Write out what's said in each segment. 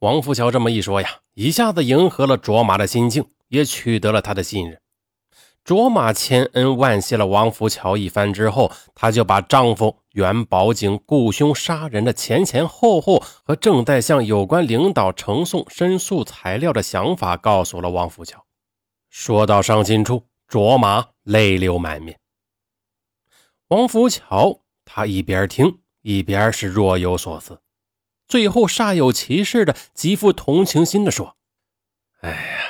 王福桥这么一说呀，一下子迎合了卓玛的心境，也取得了他的信任。卓玛千恩万谢了王福桥一番之后，她就把丈夫原宝景雇凶杀人的前前后后和正在向有关领导呈送申诉材料的想法告诉了王福桥。说到伤心处，卓玛泪流满面。王福桥他一边听一边是若有所思。最后煞有其事的、极富同情心的说：“哎呀，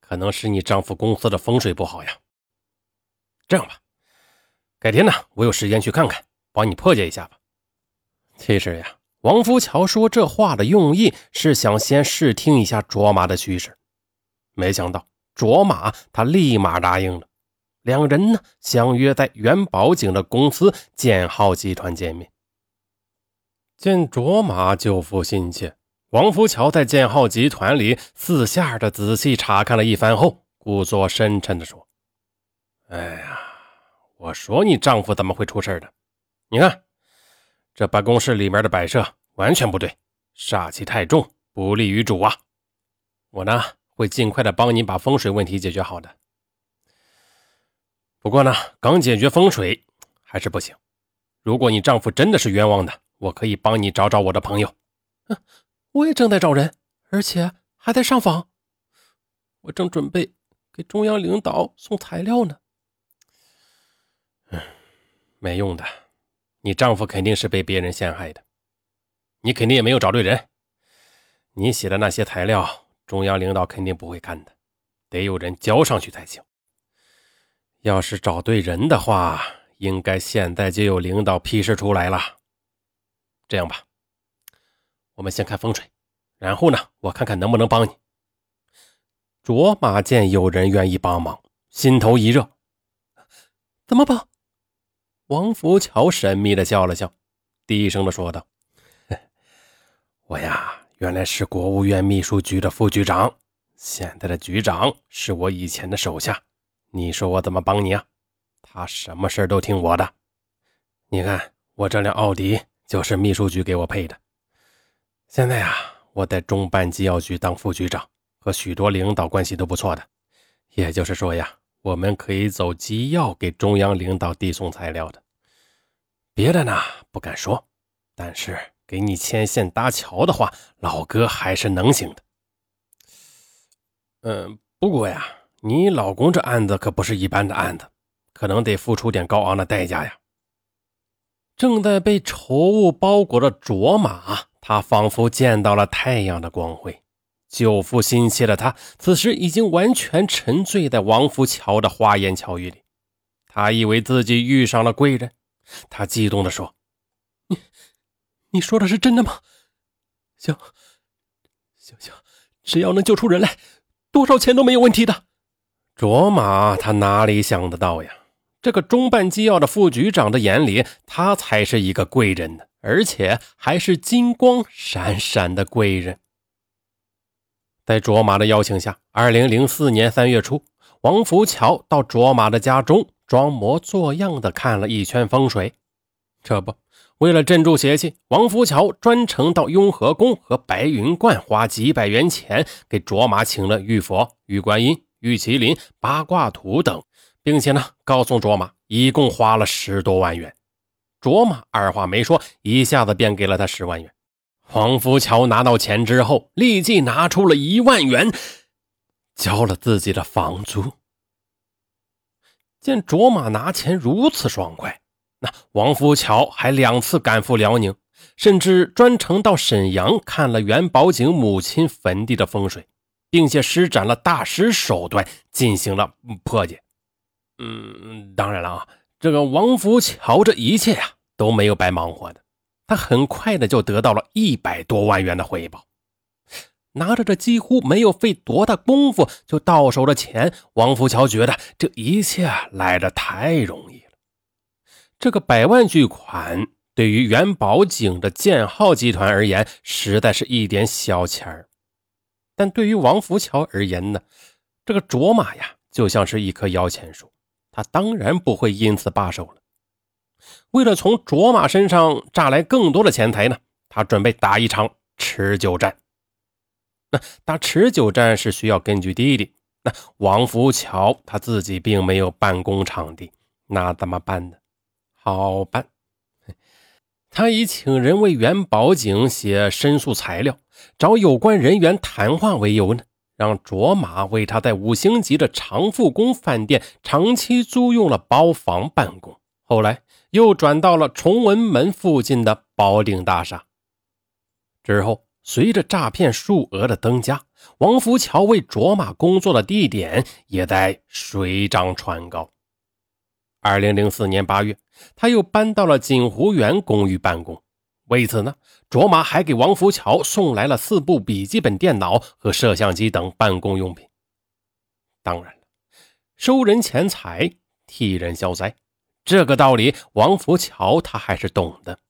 可能是你丈夫公司的风水不好呀。这样吧，改天呢，我有时间去看看，帮你破解一下吧。”其实呀，王福桥说这话的用意是想先试听一下卓玛的虚实，没想到卓玛他立马答应了。两人呢相约在元宝井的公司建浩集团见面。见卓玛救父心切，王福桥在建浩集团里四下的仔细查看了一番后，故作深沉地说：“哎呀，我说你丈夫怎么会出事的？你看，这办公室里面的摆设完全不对，煞气太重，不利于主啊！我呢会尽快的帮你把风水问题解决好的。不过呢，刚解决风水还是不行。如果你丈夫真的是冤枉的。”我可以帮你找找我的朋友，嗯，我也正在找人，而且还在上访。我正准备给中央领导送材料呢。嗯，没用的，你丈夫肯定是被别人陷害的，你肯定也没有找对人。你写的那些材料，中央领导肯定不会看的，得有人交上去才行。要是找对人的话，应该现在就有领导批示出来了。这样吧，我们先看风水，然后呢，我看看能不能帮你。卓玛见有人愿意帮忙，心头一热。怎么帮？王福桥神秘的笑了笑，低声的说道：“ 我呀，原来是国务院秘书局的副局长，现在的局长是我以前的手下。你说我怎么帮你啊？他什么事都听我的。你看我这辆奥迪。”就是秘书局给我配的。现在呀，我在中办机要局当副局长，和许多领导关系都不错的。也就是说呀，我们可以走机要给中央领导递送材料的。别的呢不敢说，但是给你牵线搭桥的话，老哥还是能行的。嗯，不过呀，你老公这案子可不是一般的案子，可能得付出点高昂的代价呀。正在被愁雾包裹的卓玛，他仿佛见到了太阳的光辉。救父心切的他，此时已经完全沉醉在王福桥的花言巧语里。他以为自己遇上了贵人，他激动地说：“你，你说的是真的吗？行，行行，只要能救出人来，多少钱都没有问题的。”卓玛他哪里想得到呀？这个中办机要的副局长的眼里，他才是一个贵人呢，而且还是金光闪闪的贵人。在卓玛的邀请下，二零零四年三月初，王福桥到卓玛的家中装模作样的看了一圈风水。这不，为了镇住邪气，王福桥专程到雍和宫和白云观，花几百元钱给卓玛请了玉佛、玉观音、玉麒麟、八卦图等。并且呢，告诉卓玛一共花了十多万元。卓玛二话没说，一下子便给了他十万元。黄福桥拿到钱之后，立即拿出了一万元，交了自己的房租。见卓玛拿钱如此爽快，那王福桥还两次赶赴辽宁，甚至专程到沈阳看了袁宝景母亲坟地的风水，并且施展了大师手段进行了破解。嗯，当然了啊，这个王福桥这一切呀都没有白忙活的，他很快的就得到了一百多万元的回报。拿着这几乎没有费多大功夫就到手的钱，王福桥觉得这一切来的太容易了。这个百万巨款对于元宝井的建浩集团而言，实在是一点小钱儿，但对于王福桥而言呢，这个卓玛呀就像是一棵摇钱树。他当然不会因此罢手了。为了从卓玛身上榨来更多的钱财呢，他准备打一场持久战。那打持久战是需要根据地的。那王福桥他自己并没有办公场地，那怎么办呢？好办，他以请人为元宝井写申诉材料，找有关人员谈话为由呢，让卓玛为他在五星级的长富宫饭店长期租用了包房办公。后来又转到了崇文门附近的宝鼎大厦。之后，随着诈骗数额的增加。王福桥为卓玛工作的地点也在水涨船高。二零零四年八月，他又搬到了锦湖园公寓办公。为此呢，卓玛还给王福桥送来了四部笔记本电脑和摄像机等办公用品。当然了，收人钱财，替人消灾，这个道理王福桥他还是懂的。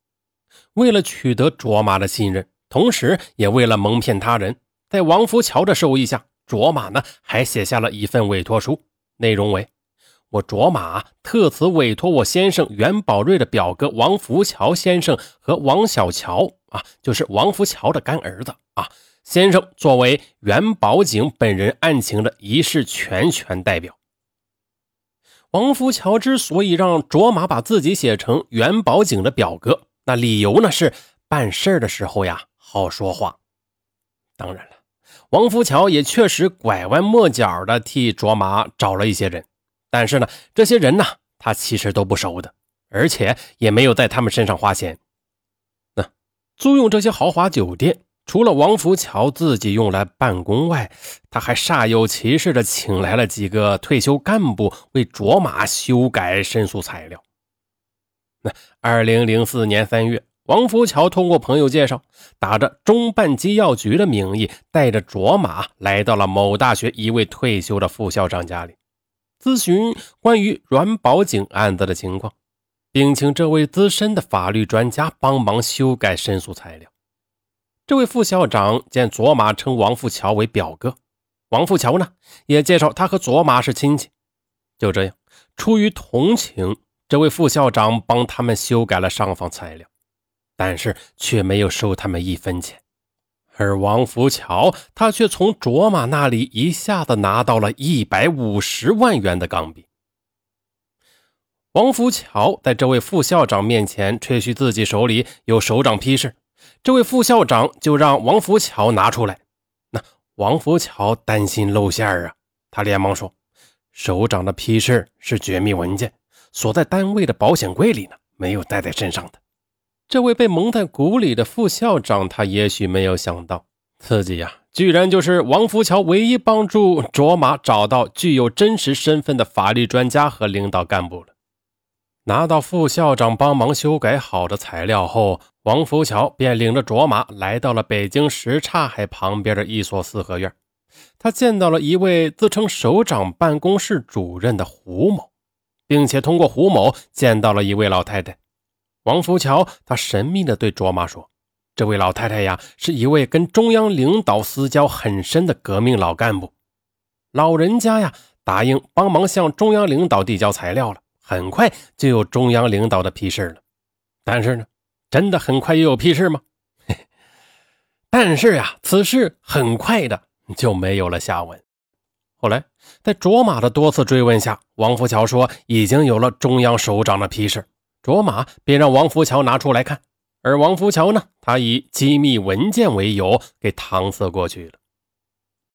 为了取得卓玛的信任，同时也为了蒙骗他人。在王福桥的授意下，卓玛呢还写下了一份委托书，内容为：我卓玛特此委托我先生袁宝瑞的表哥王福桥先生和王小桥啊，就是王福桥的干儿子啊，先生作为袁宝景本人案情的一事全权代表。王福桥之所以让卓玛把自己写成袁宝景的表哥，那理由呢是办事的时候呀好说话。当然了。王福桥也确实拐弯抹角的替卓玛找了一些人，但是呢，这些人呢，他其实都不熟的，而且也没有在他们身上花钱。那租用这些豪华酒店，除了王福桥自己用来办公外，他还煞有其事的请来了几个退休干部为卓玛修改申诉材料。那二零零四年三月。王福桥通过朋友介绍，打着中办机要局的名义，带着卓玛来到了某大学一位退休的副校长家里，咨询关于阮宝景案子的情况，并请这位资深的法律专家帮忙修改申诉材料。这位副校长见卓玛称王富桥为表哥，王富桥呢也介绍他和卓玛是亲戚。就这样，出于同情，这位副校长帮他们修改了上访材料。但是却没有收他们一分钱，而王福桥他却从卓玛那里一下子拿到了一百五十万元的钢币。王福桥在这位副校长面前吹嘘自己手里有首长批示，这位副校长就让王福桥拿出来。那王福桥担心露馅啊，他连忙说：“首长的批示是绝密文件，锁在单位的保险柜里呢，没有带在身上的。”这位被蒙在鼓里的副校长，他也许没有想到，自己呀，居然就是王福桥唯一帮助卓玛找到具有真实身份的法律专家和领导干部了。拿到副校长帮忙修改好的材料后，王福桥便领着卓玛来到了北京什刹海旁边的一所四合院。他见到了一位自称首长办公室主任的胡某，并且通过胡某见到了一位老太太。王福桥他神秘地对卓玛说：“这位老太太呀，是一位跟中央领导私交很深的革命老干部。老人家呀，答应帮忙向中央领导递交材料了，很快就有中央领导的批示了。但是呢，真的很快又有批示吗？但是呀，此事很快的就没有了下文。后来，在卓玛的多次追问下，王福桥说已经有了中央首长的批示。”卓玛便让王福桥拿出来看，而王福桥呢，他以机密文件为由给搪塞过去了。